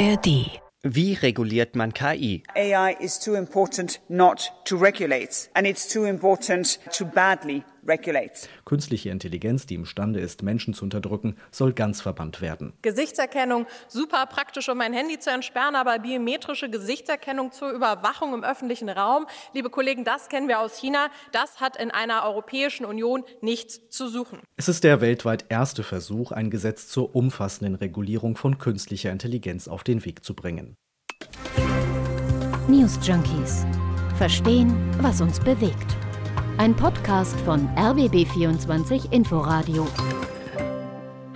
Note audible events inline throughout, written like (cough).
ARD wie reguliert man KI? AI is too important not to regulate and it's too important to badly. Künstliche Intelligenz, die imstande ist, Menschen zu unterdrücken, soll ganz verbannt werden. Gesichtserkennung, super praktisch, um mein Handy zu entsperren, aber biometrische Gesichtserkennung zur Überwachung im öffentlichen Raum, liebe Kollegen, das kennen wir aus China, das hat in einer Europäischen Union nichts zu suchen. Es ist der weltweit erste Versuch, ein Gesetz zur umfassenden Regulierung von künstlicher Intelligenz auf den Weg zu bringen. News Junkies. Verstehen, was uns bewegt. Ein Podcast von RBB24 Inforadio.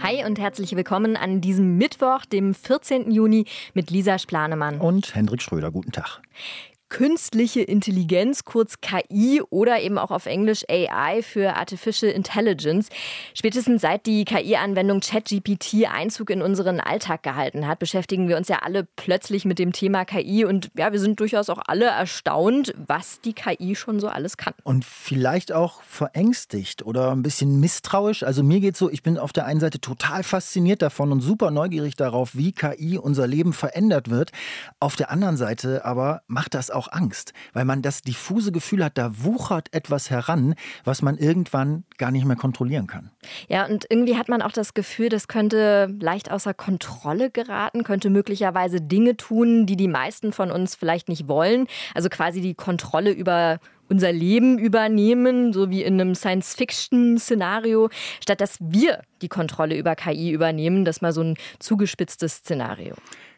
Hi und herzlich willkommen an diesem Mittwoch, dem 14. Juni mit Lisa Splanemann. Und Hendrik Schröder. Guten Tag künstliche Intelligenz, kurz KI oder eben auch auf Englisch AI für Artificial Intelligence. Spätestens seit die KI-Anwendung ChatGPT Einzug in unseren Alltag gehalten hat, beschäftigen wir uns ja alle plötzlich mit dem Thema KI und ja, wir sind durchaus auch alle erstaunt, was die KI schon so alles kann. Und vielleicht auch verängstigt oder ein bisschen misstrauisch. Also mir geht so, ich bin auf der einen Seite total fasziniert davon und super neugierig darauf, wie KI unser Leben verändert wird. Auf der anderen Seite aber macht das auch auch Angst, weil man das diffuse Gefühl hat, da wuchert etwas heran, was man irgendwann gar nicht mehr kontrollieren kann. Ja, und irgendwie hat man auch das Gefühl, das könnte leicht außer Kontrolle geraten, könnte möglicherweise Dinge tun, die die meisten von uns vielleicht nicht wollen. Also quasi die Kontrolle über unser Leben übernehmen, so wie in einem Science-Fiction-Szenario, statt dass wir die Kontrolle über KI übernehmen. Das ist mal so ein zugespitztes Szenario.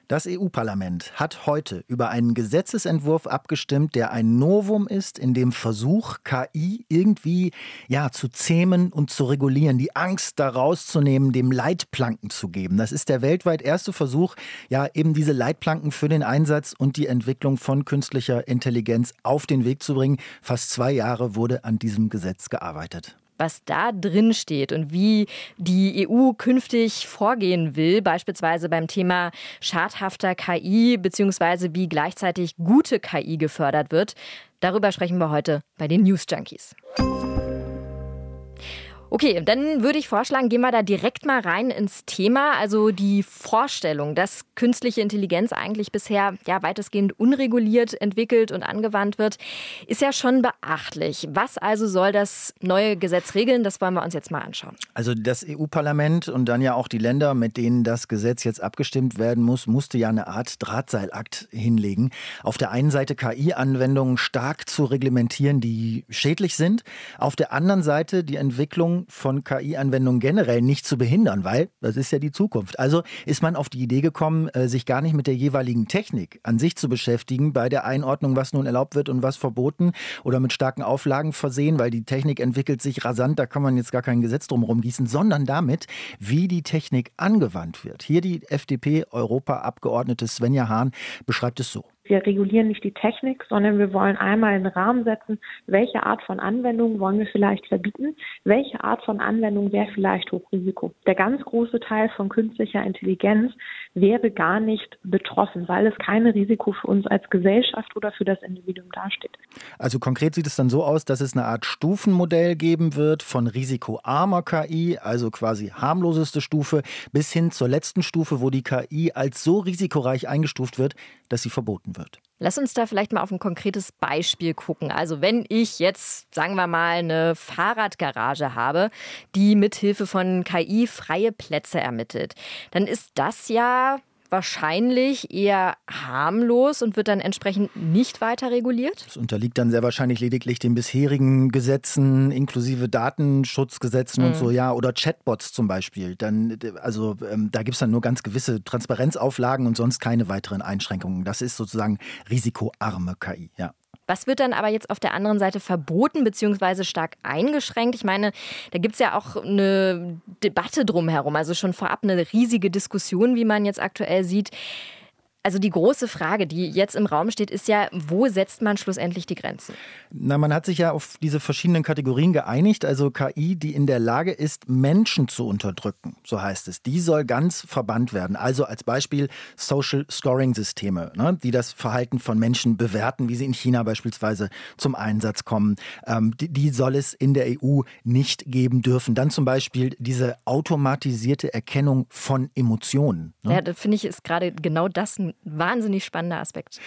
Das EU-Parlament hat heute über einen Gesetzesentwurf abgestimmt, der ein Novum ist in dem Versuch, KI irgendwie ja, zu zähmen und zu regulieren, die Angst da rauszunehmen, dem Leitplanken zu geben. Das ist der weltweit erste Versuch, ja, eben diese Leitplanken für den Einsatz und die Entwicklung von künstlicher Intelligenz auf den Weg zu bringen. Fast zwei Jahre wurde an diesem Gesetz gearbeitet was da drin steht und wie die EU künftig vorgehen will, beispielsweise beim Thema schadhafter KI beziehungsweise wie gleichzeitig gute KI gefördert wird. Darüber sprechen wir heute bei den News Junkies. Okay, dann würde ich vorschlagen, gehen wir da direkt mal rein ins Thema. Also die Vorstellung, dass künstliche Intelligenz eigentlich bisher ja weitestgehend unreguliert entwickelt und angewandt wird, ist ja schon beachtlich. Was also soll das neue Gesetz regeln? Das wollen wir uns jetzt mal anschauen. Also das EU-Parlament und dann ja auch die Länder, mit denen das Gesetz jetzt abgestimmt werden muss, musste ja eine Art Drahtseilakt hinlegen. Auf der einen Seite KI-Anwendungen stark zu reglementieren, die schädlich sind. Auf der anderen Seite die Entwicklung von KI-Anwendungen generell nicht zu behindern, weil das ist ja die Zukunft. Also ist man auf die Idee gekommen, äh, sich gar nicht mit der jeweiligen Technik an sich zu beschäftigen, bei der Einordnung, was nun erlaubt wird und was verboten oder mit starken Auflagen versehen, weil die Technik entwickelt sich rasant, da kann man jetzt gar kein Gesetz drum gießen, sondern damit, wie die Technik angewandt wird. Hier die FDP-Europaabgeordnete Svenja Hahn beschreibt es so. Wir regulieren nicht die Technik, sondern wir wollen einmal einen Rahmen setzen, welche Art von Anwendung wollen wir vielleicht verbieten, welche Art von Anwendung wäre vielleicht Hochrisiko. Der ganz große Teil von künstlicher Intelligenz wäre gar nicht betroffen, weil es kein Risiko für uns als Gesellschaft oder für das Individuum dasteht. Also konkret sieht es dann so aus, dass es eine Art Stufenmodell geben wird von risikoarmer KI, also quasi harmloseste Stufe, bis hin zur letzten Stufe, wo die KI als so risikoreich eingestuft wird, dass sie verboten wird. Lass uns da vielleicht mal auf ein konkretes Beispiel gucken. Also wenn ich jetzt, sagen wir mal, eine Fahrradgarage habe, die mithilfe von KI freie Plätze ermittelt, dann ist das ja wahrscheinlich eher harmlos und wird dann entsprechend nicht weiter reguliert? Das unterliegt dann sehr wahrscheinlich lediglich den bisherigen Gesetzen, inklusive Datenschutzgesetzen mhm. und so, ja, oder Chatbots zum Beispiel. Dann, also ähm, da gibt es dann nur ganz gewisse Transparenzauflagen und sonst keine weiteren Einschränkungen. Das ist sozusagen risikoarme KI, ja. Was wird dann aber jetzt auf der anderen Seite verboten bzw. stark eingeschränkt? Ich meine, da gibt es ja auch eine Debatte drumherum, also schon vorab eine riesige Diskussion, wie man jetzt aktuell sieht. Also die große Frage, die jetzt im Raum steht, ist ja, wo setzt man schlussendlich die Grenzen? Na, man hat sich ja auf diese verschiedenen Kategorien geeinigt. Also KI, die in der Lage ist, Menschen zu unterdrücken, so heißt es. Die soll ganz verbannt werden. Also als Beispiel Social Scoring Systeme, ne, die das Verhalten von Menschen bewerten, wie sie in China beispielsweise zum Einsatz kommen. Ähm, die, die soll es in der EU nicht geben dürfen. Dann zum Beispiel diese automatisierte Erkennung von Emotionen. Ne? Ja, das finde ich ist gerade genau das ein wahnsinnig spannender Aspekt.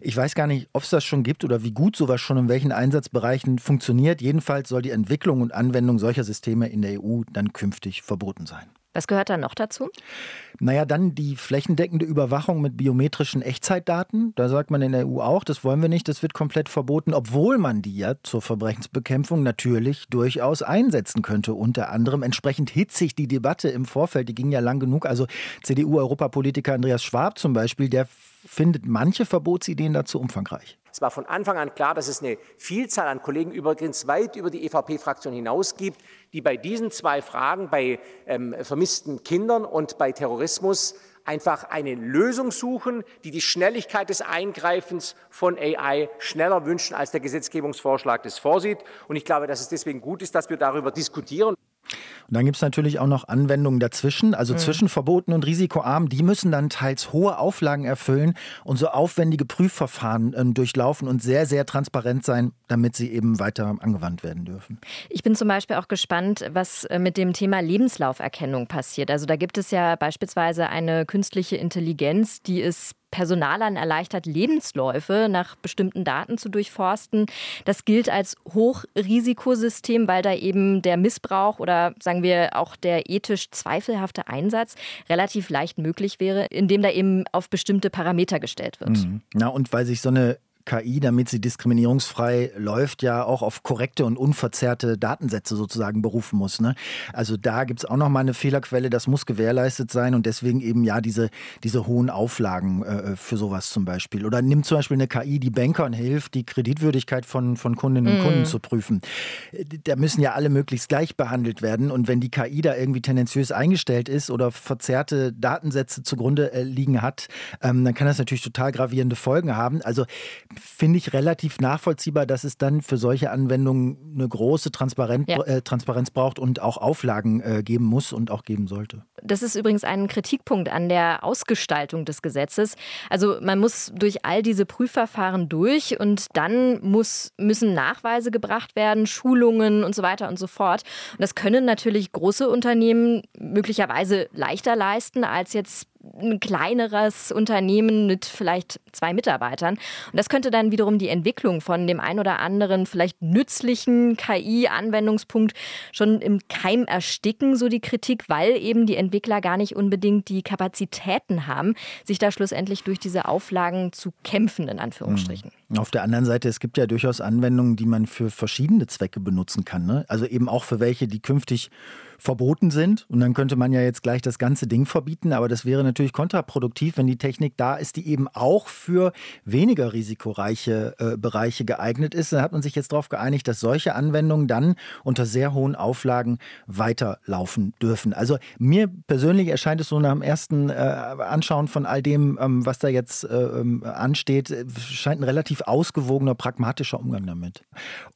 Ich weiß gar nicht, ob es das schon gibt oder wie gut sowas schon in welchen Einsatzbereichen funktioniert. Jedenfalls soll die Entwicklung und Anwendung solcher Systeme in der EU dann künftig verboten sein. Was gehört da noch dazu? Naja, dann die flächendeckende Überwachung mit biometrischen Echtzeitdaten. Da sagt man in der EU auch, das wollen wir nicht, das wird komplett verboten, obwohl man die ja zur Verbrechensbekämpfung natürlich durchaus einsetzen könnte. Unter anderem entsprechend hitzig die Debatte im Vorfeld, die ging ja lang genug. Also CDU-Europapolitiker Andreas Schwab zum Beispiel, der findet manche Verbotsideen dazu umfangreich. Es war von Anfang an klar, dass es eine Vielzahl an Kollegen übrigens weit über die EVP-Fraktion hinaus gibt, die bei diesen zwei Fragen, bei ähm, vermissten Kindern und bei Terrorismus, einfach eine Lösung suchen, die die Schnelligkeit des Eingreifens von AI schneller wünschen, als der Gesetzgebungsvorschlag das vorsieht. Und ich glaube, dass es deswegen gut ist, dass wir darüber diskutieren. Und dann gibt es natürlich auch noch Anwendungen dazwischen, also mhm. zwischen verboten und risikoarm. Die müssen dann teils hohe Auflagen erfüllen und so aufwendige Prüfverfahren äh, durchlaufen und sehr, sehr transparent sein, damit sie eben weiter angewandt werden dürfen. Ich bin zum Beispiel auch gespannt, was äh, mit dem Thema Lebenslauferkennung passiert. Also da gibt es ja beispielsweise eine künstliche Intelligenz, die es Personalern erleichtert, Lebensläufe nach bestimmten Daten zu durchforsten. Das gilt als Hochrisikosystem, weil da eben der Missbrauch oder sagen wir auch der ethisch zweifelhafte Einsatz relativ leicht möglich wäre, indem da eben auf bestimmte Parameter gestellt wird. Mhm. Na, und weil sich so eine KI, damit sie diskriminierungsfrei läuft, ja auch auf korrekte und unverzerrte Datensätze sozusagen berufen muss. Ne? Also da gibt es auch noch mal eine Fehlerquelle, das muss gewährleistet sein und deswegen eben ja diese, diese hohen Auflagen äh, für sowas zum Beispiel. Oder nimmt zum Beispiel eine KI, die Bankern hilft, die Kreditwürdigkeit von, von Kundinnen und Kunden mm. zu prüfen. Da müssen ja alle möglichst gleich behandelt werden und wenn die KI da irgendwie tendenziös eingestellt ist oder verzerrte Datensätze zugrunde äh, liegen hat, ähm, dann kann das natürlich total gravierende Folgen haben. Also finde ich relativ nachvollziehbar, dass es dann für solche Anwendungen eine große Transparenz, ja. äh, Transparenz braucht und auch Auflagen äh, geben muss und auch geben sollte. Das ist übrigens ein Kritikpunkt an der Ausgestaltung des Gesetzes. Also man muss durch all diese Prüfverfahren durch und dann muss, müssen Nachweise gebracht werden, Schulungen und so weiter und so fort. Und das können natürlich große Unternehmen möglicherweise leichter leisten als jetzt ein kleineres Unternehmen mit vielleicht zwei Mitarbeitern. Und das könnte dann wiederum die Entwicklung von dem ein oder anderen vielleicht nützlichen KI-Anwendungspunkt schon im Keim ersticken, so die Kritik, weil eben die Entwickler gar nicht unbedingt die Kapazitäten haben, sich da schlussendlich durch diese Auflagen zu kämpfen, in Anführungsstrichen. Mhm. Auf der anderen Seite, es gibt ja durchaus Anwendungen, die man für verschiedene Zwecke benutzen kann. Ne? Also eben auch für welche, die künftig verboten sind. Und dann könnte man ja jetzt gleich das ganze Ding verbieten, aber das wäre natürlich kontraproduktiv, wenn die Technik da ist, die eben auch für weniger risikoreiche äh, Bereiche geeignet ist. Da hat man sich jetzt darauf geeinigt, dass solche Anwendungen dann unter sehr hohen Auflagen weiterlaufen dürfen. Also mir persönlich erscheint es so nach dem ersten äh, Anschauen von all dem, ähm, was da jetzt äh, ähm, ansteht, äh, scheint ein relativ ausgewogener, pragmatischer Umgang damit.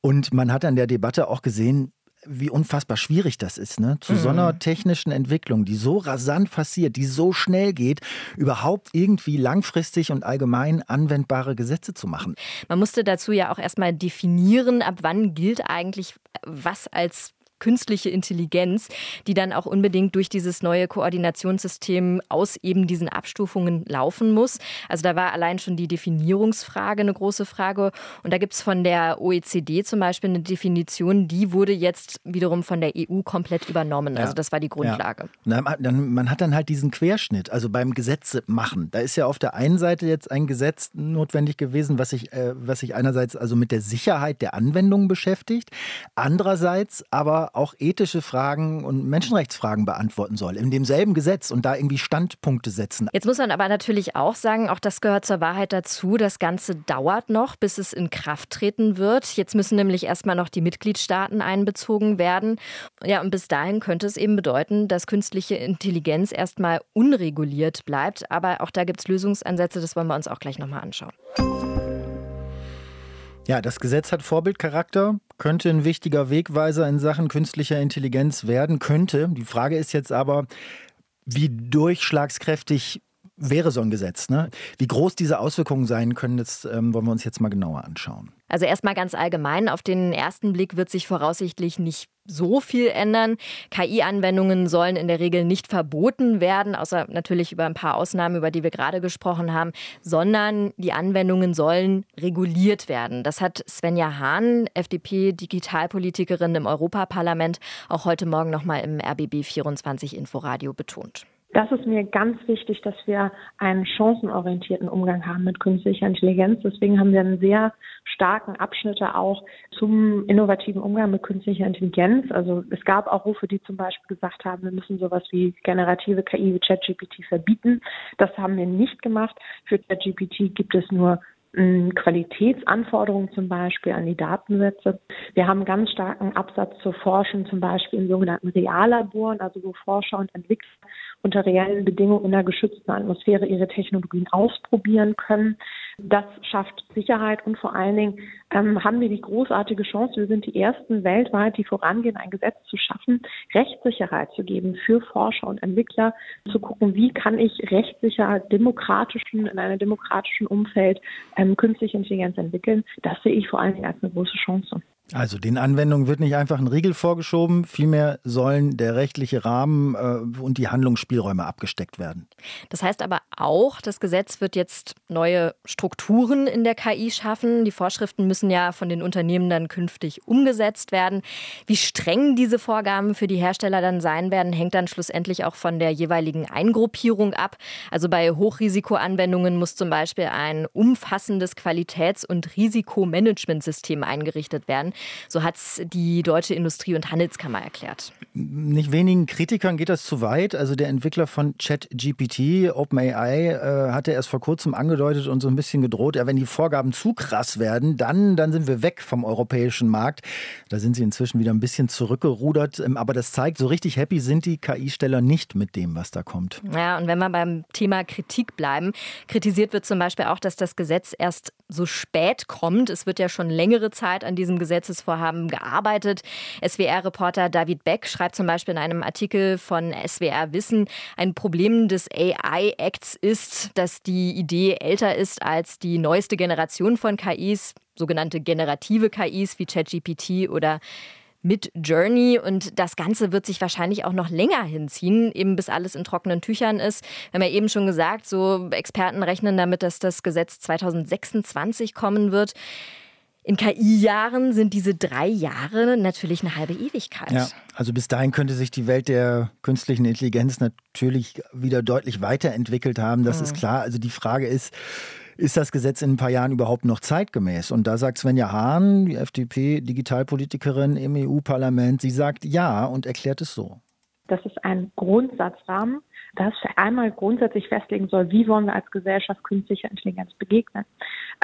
Und man hat an der Debatte auch gesehen, wie unfassbar schwierig das ist, ne? zu mhm. so einer technischen Entwicklung, die so rasant passiert, die so schnell geht, überhaupt irgendwie langfristig und allgemein anwendbare Gesetze zu machen. Man musste dazu ja auch erstmal definieren, ab wann gilt eigentlich was als künstliche Intelligenz, die dann auch unbedingt durch dieses neue Koordinationssystem aus eben diesen Abstufungen laufen muss. Also da war allein schon die Definierungsfrage eine große Frage. Und da gibt es von der OECD zum Beispiel eine Definition, die wurde jetzt wiederum von der EU komplett übernommen. Also das war die Grundlage. Ja. man hat dann halt diesen Querschnitt, also beim Gesetze machen. Da ist ja auf der einen Seite jetzt ein Gesetz notwendig gewesen, was sich, äh, was sich einerseits also mit der Sicherheit der Anwendung beschäftigt, andererseits aber auch ethische Fragen und Menschenrechtsfragen beantworten soll, in demselben Gesetz und da irgendwie Standpunkte setzen. Jetzt muss man aber natürlich auch sagen, auch das gehört zur Wahrheit dazu, das Ganze dauert noch, bis es in Kraft treten wird. Jetzt müssen nämlich erstmal noch die Mitgliedstaaten einbezogen werden. Ja, und bis dahin könnte es eben bedeuten, dass künstliche Intelligenz erstmal unreguliert bleibt. Aber auch da gibt es Lösungsansätze, das wollen wir uns auch gleich nochmal anschauen. Ja, das Gesetz hat Vorbildcharakter, könnte ein wichtiger Wegweiser in Sachen künstlicher Intelligenz werden, könnte. Die Frage ist jetzt aber, wie durchschlagskräftig wäre so ein Gesetz. Ne? Wie groß diese Auswirkungen sein können, das ähm, wollen wir uns jetzt mal genauer anschauen. Also erstmal ganz allgemein, auf den ersten Blick wird sich voraussichtlich nicht so viel ändern. KI-Anwendungen sollen in der Regel nicht verboten werden, außer natürlich über ein paar Ausnahmen, über die wir gerade gesprochen haben, sondern die Anwendungen sollen reguliert werden. Das hat Svenja Hahn, FDP-Digitalpolitikerin im Europaparlament, auch heute Morgen nochmal im RBB 24 Inforadio betont. Das ist mir ganz wichtig, dass wir einen chancenorientierten Umgang haben mit künstlicher Intelligenz. Deswegen haben wir einen sehr starken Abschnitte auch zum innovativen Umgang mit künstlicher Intelligenz. Also es gab auch Rufe, die zum Beispiel gesagt haben, wir müssen sowas wie generative KI wie ChatGPT verbieten. Das haben wir nicht gemacht. Für ChatGPT gibt es nur Qualitätsanforderungen zum Beispiel an die Datensätze. Wir haben ganz starken Absatz zur Forschung, zum Beispiel in sogenannten Reallaboren, also wo Forscher und Entwickler unter reellen Bedingungen in einer geschützten Atmosphäre ihre Technologien ausprobieren können. Das schafft Sicherheit und vor allen Dingen ähm, haben wir die großartige Chance, wir sind die ersten weltweit, die vorangehen, ein Gesetz zu schaffen, Rechtssicherheit zu geben für Forscher und Entwickler, zu gucken, wie kann ich rechtssicher demokratischen, in einem demokratischen Umfeld ähm, künstliche Intelligenz entwickeln. Das sehe ich vor allen Dingen als eine große Chance. Also den Anwendungen wird nicht einfach ein Riegel vorgeschoben, vielmehr sollen der rechtliche Rahmen äh, und die Handlungsspielräume abgesteckt werden. Das heißt aber auch, das Gesetz wird jetzt neue Strukturen in der KI schaffen. Die Vorschriften müssen ja von den Unternehmen dann künftig umgesetzt werden. Wie streng diese Vorgaben für die Hersteller dann sein werden, hängt dann schlussendlich auch von der jeweiligen Eingruppierung ab. Also bei Hochrisikoanwendungen muss zum Beispiel ein umfassendes Qualitäts- und Risikomanagementsystem eingerichtet werden. So hat es die Deutsche Industrie- und Handelskammer erklärt. Nicht wenigen Kritikern geht das zu weit. Also der Entwickler von ChatGPT, OpenAI, äh, hatte erst vor kurzem angedeutet und so ein bisschen gedroht, ja, wenn die Vorgaben zu krass werden, dann, dann sind wir weg vom europäischen Markt. Da sind sie inzwischen wieder ein bisschen zurückgerudert. Ähm, aber das zeigt, so richtig happy sind die KI-Steller nicht mit dem, was da kommt. Ja, und wenn wir beim Thema Kritik bleiben, kritisiert wird zum Beispiel auch, dass das Gesetz erst so spät kommt. Es wird ja schon längere Zeit an diesem Gesetz Gesetzesvorhaben gearbeitet. SWR-Reporter David Beck schreibt zum Beispiel in einem Artikel von SWR Wissen, ein Problem des AI-Acts ist, dass die Idee älter ist als die neueste Generation von KIs, sogenannte generative KIs wie ChatGPT oder mit Journey und das Ganze wird sich wahrscheinlich auch noch länger hinziehen, eben bis alles in trockenen Tüchern ist. Wir haben ja eben schon gesagt, so Experten rechnen damit, dass das Gesetz 2026 kommen wird. In KI-Jahren sind diese drei Jahre natürlich eine halbe Ewigkeit. Ja, also bis dahin könnte sich die Welt der künstlichen Intelligenz natürlich wieder deutlich weiterentwickelt haben. Das mhm. ist klar. Also die Frage ist, ist das Gesetz in ein paar Jahren überhaupt noch zeitgemäß? Und da sagt Svenja Hahn, die FDP-Digitalpolitikerin im EU-Parlament, sie sagt ja und erklärt es so. Das ist ein Grundsatzrahmen, das einmal grundsätzlich festlegen soll, wie wollen wir als Gesellschaft künstlicher Intelligenz begegnen.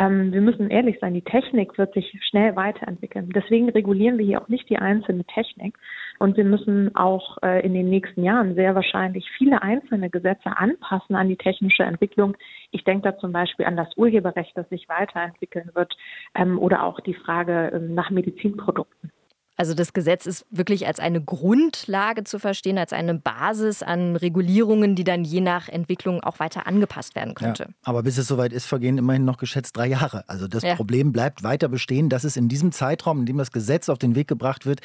Ähm, wir müssen ehrlich sein, die Technik wird sich schnell weiterentwickeln. Deswegen regulieren wir hier auch nicht die einzelne Technik. Und wir müssen auch äh, in den nächsten Jahren sehr wahrscheinlich viele einzelne Gesetze anpassen an die technische Entwicklung. Ich denke da zum Beispiel an das Urheberrecht, das sich weiterentwickeln wird, ähm, oder auch die Frage ähm, nach Medizinprodukten. Also das Gesetz ist wirklich als eine Grundlage zu verstehen, als eine Basis an Regulierungen, die dann je nach Entwicklung auch weiter angepasst werden könnte. Ja, aber bis es soweit ist, vergehen immerhin noch geschätzt drei Jahre. Also das ja. Problem bleibt weiter bestehen, dass es in diesem Zeitraum, in dem das Gesetz auf den Weg gebracht wird,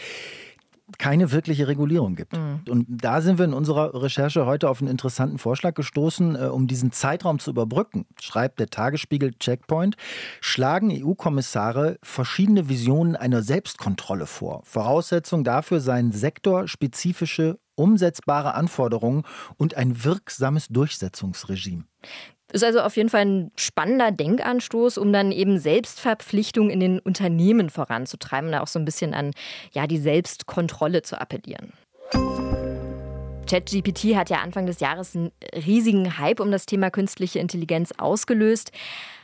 keine wirkliche Regulierung gibt. Mhm. Und da sind wir in unserer Recherche heute auf einen interessanten Vorschlag gestoßen, äh, um diesen Zeitraum zu überbrücken, schreibt der Tagesspiegel Checkpoint, schlagen EU-Kommissare verschiedene Visionen einer Selbstkontrolle vor. Voraussetzung dafür seien sektorspezifische umsetzbare Anforderungen und ein wirksames Durchsetzungsregime. Ist also auf jeden Fall ein spannender Denkanstoß, um dann eben Selbstverpflichtung in den Unternehmen voranzutreiben und auch so ein bisschen an ja, die Selbstkontrolle zu appellieren. ChatGPT hat ja Anfang des Jahres einen riesigen Hype um das Thema künstliche Intelligenz ausgelöst.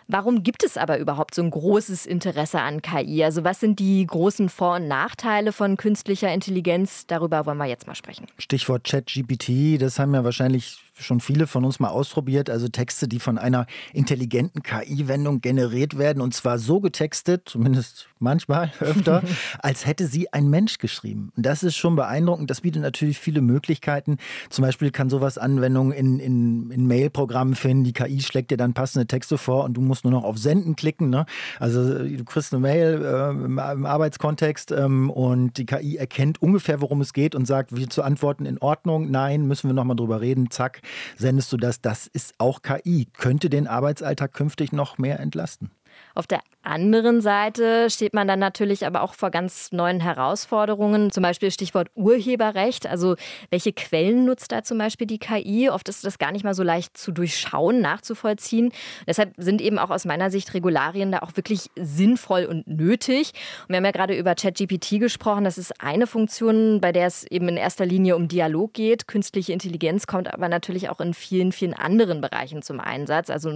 Warum gibt es aber überhaupt so ein großes Interesse an KI? Also was sind die großen Vor- und Nachteile von künstlicher Intelligenz? Darüber wollen wir jetzt mal sprechen. Stichwort ChatGPT, das haben ja wahrscheinlich schon viele von uns mal ausprobiert. Also Texte, die von einer intelligenten KI-Wendung generiert werden und zwar so getextet, zumindest manchmal (laughs) öfter, (laughs) als hätte sie ein Mensch geschrieben. Das ist schon beeindruckend. Das bietet natürlich viele Möglichkeiten. Zum Beispiel kann sowas Anwendungen in, in, in Mail-Programmen finden. Die KI schlägt dir dann passende Texte vor und du musst nur noch auf Senden klicken. Ne? Also du kriegst eine Mail äh, im, im, Arbeitskontext ähm, und die KI erkennt ungefähr, worum es geht und sagt, wie zu antworten in Ordnung, nein, müssen wir nochmal drüber reden, zack sendest du das. Das ist auch KI. Könnte den Arbeitsalltag künftig noch mehr entlasten. Auf der anderen Seite steht man dann natürlich aber auch vor ganz neuen Herausforderungen, zum Beispiel Stichwort Urheberrecht. Also welche Quellen nutzt da zum Beispiel die KI? Oft ist das gar nicht mal so leicht zu durchschauen, nachzuvollziehen. Deshalb sind eben auch aus meiner Sicht Regularien da auch wirklich sinnvoll und nötig. Und wir haben ja gerade über ChatGPT gesprochen. Das ist eine Funktion, bei der es eben in erster Linie um Dialog geht. Künstliche Intelligenz kommt aber natürlich auch in vielen, vielen anderen Bereichen zum Einsatz. Also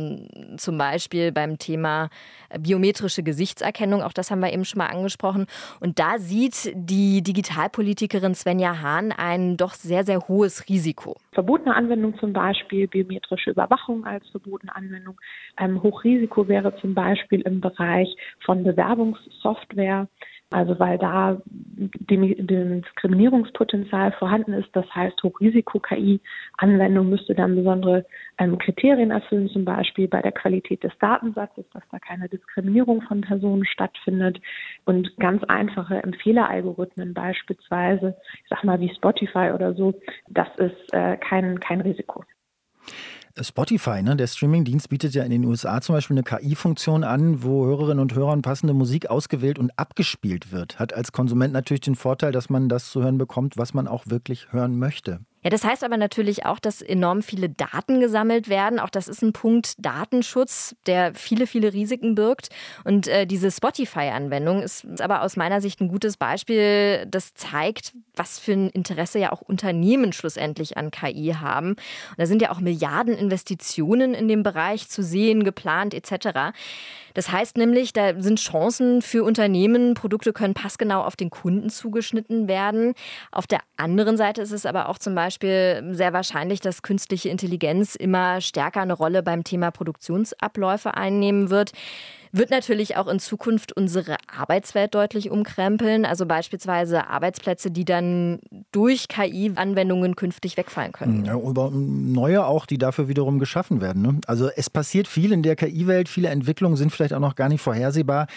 zum Beispiel beim Thema biometrische Gesichtserkennung, auch das haben wir eben schon mal angesprochen. Und da sieht die Digitalpolitikerin Svenja Hahn ein doch sehr, sehr hohes Risiko. Verbotene Anwendung zum Beispiel, biometrische Überwachung als verbotene Anwendung. Ähm, Hochrisiko wäre zum Beispiel im Bereich von Bewerbungssoftware. Also weil da Diskriminierungspotenzial vorhanden ist. Das heißt, Hochrisiko-KI-Anwendung müsste dann besondere ähm, Kriterien erfüllen, zum Beispiel bei der Qualität des Datensatzes, dass da keine Diskriminierung von Personen stattfindet und ganz einfache Empfehleralgorithmen beispielsweise, ich sag mal wie Spotify oder so, das ist äh, kein, kein Risiko. Spotify, ne, der Streamingdienst, bietet ja in den USA zum Beispiel eine KI-Funktion an, wo Hörerinnen und Hörern passende Musik ausgewählt und abgespielt wird. Hat als Konsument natürlich den Vorteil, dass man das zu hören bekommt, was man auch wirklich hören möchte. Ja, das heißt aber natürlich auch, dass enorm viele Daten gesammelt werden. Auch das ist ein Punkt Datenschutz, der viele, viele Risiken birgt. Und äh, diese Spotify-Anwendung ist aber aus meiner Sicht ein gutes Beispiel, das zeigt, was für ein Interesse ja auch Unternehmen schlussendlich an KI haben. Und da sind ja auch Milliarden Investitionen in dem Bereich zu sehen, geplant etc. Das heißt nämlich, da sind Chancen für Unternehmen, Produkte können passgenau auf den Kunden zugeschnitten werden. Auf der anderen Seite ist es aber auch zum Beispiel sehr wahrscheinlich, dass künstliche Intelligenz immer stärker eine Rolle beim Thema Produktionsabläufe einnehmen wird wird natürlich auch in Zukunft unsere Arbeitswelt deutlich umkrempeln. Also beispielsweise Arbeitsplätze, die dann durch KI-Anwendungen künftig wegfallen können. Ja, über neue auch, die dafür wiederum geschaffen werden. Ne? Also es passiert viel in der KI-Welt. Viele Entwicklungen sind vielleicht auch noch gar nicht vorhersehbar.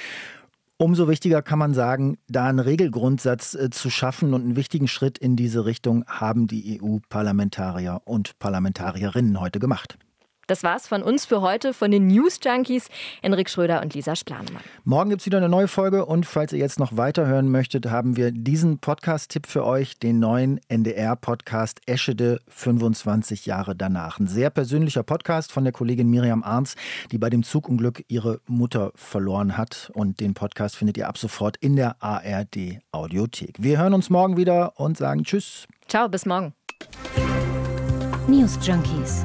Umso wichtiger kann man sagen, da einen Regelgrundsatz äh, zu schaffen und einen wichtigen Schritt in diese Richtung haben die EU-Parlamentarier und Parlamentarierinnen heute gemacht. Das war's von uns für heute, von den News Junkies, Enrik Schröder und Lisa Splanemann. Morgen gibt's wieder eine neue Folge und falls ihr jetzt noch weiterhören möchtet, haben wir diesen Podcast-Tipp für euch, den neuen NDR-Podcast Eschede 25 Jahre danach. Ein sehr persönlicher Podcast von der Kollegin Miriam Arns, die bei dem Zugunglück ihre Mutter verloren hat. Und den Podcast findet ihr ab sofort in der ARD Audiothek. Wir hören uns morgen wieder und sagen Tschüss. Ciao, bis morgen. News Junkies